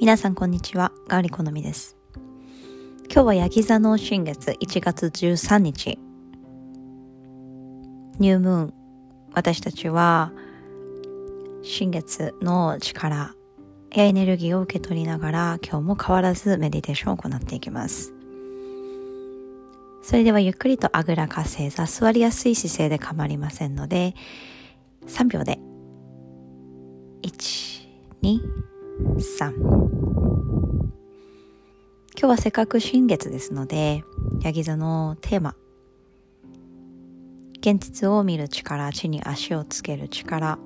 皆さんこんにちは、ガーリコのみです。今日はヤギ座の新月1月13日。ニュームーン。私たちは新月の力やエネルギーを受け取りながら今日も変わらずメディテーションを行っていきます。それではゆっくりとあぐらかせ座、座りやすい姿勢で構いませんので、3秒で、1、2、3。今日はせっかく新月ですので、ヤギ座のテーマ、現実を見る力、地に足をつける力、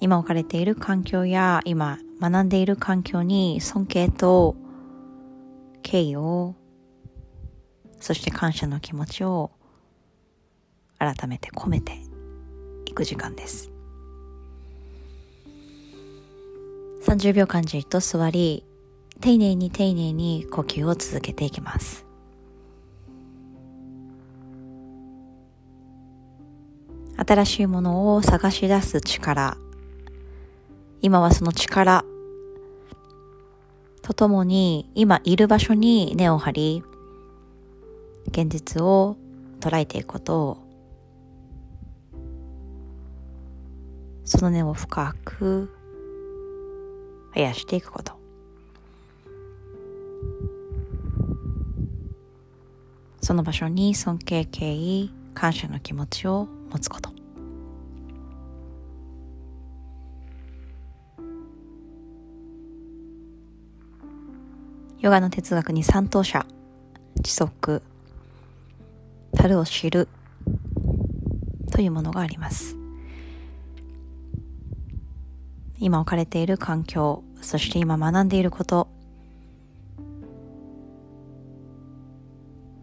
今置かれている環境や今学んでいる環境に尊敬と敬意をそして感謝の気持ちを改めて込めていく時間です。30秒間じっと座り丁寧に丁寧に呼吸を続けていきます。新しいものを探し出す力。今はその力。とともに今いる場所に根を張り現実を捉えていくことを。その根を深く生やしていくことその場所に尊敬敬意感謝の気持ちを持つことヨガの哲学に三等者、知足、樽を知るというものがあります。今置かれている環境、そして今学んでいること、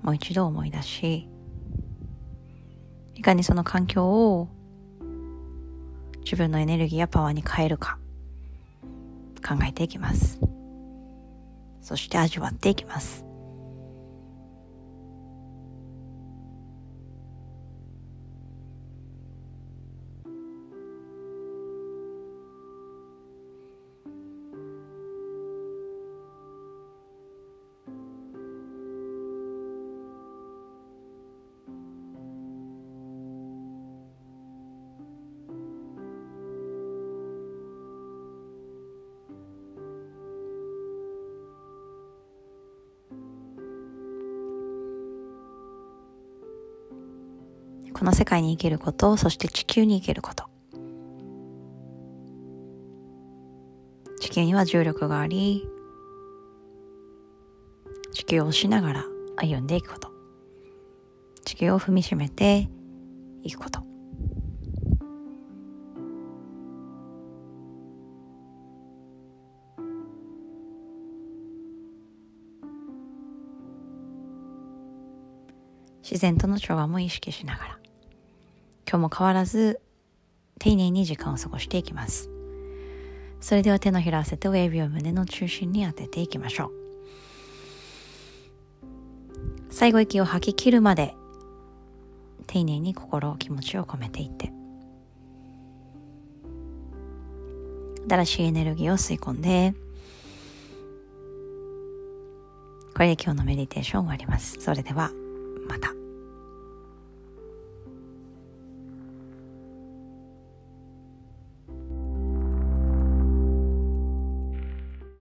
もう一度思い出し、いかにその環境を自分のエネルギーやパワーに変えるか考えていきます。そして味わっていきます。この世界に生きること、そして地球に生きること。地球には重力があり、地球をしながら歩んでいくこと。地球を踏みしめていくこと。自然との調和も意識しながら今日も変わらず丁寧に時間を過ごしていきます。それでは手のひら合わせて親指を胸の中心に当てていきましょう。最後息を吐き切るまで丁寧に心、気持ちを込めていって。新しいエネルギーを吸い込んで、これで今日のメディテーション終わります。それでは、また。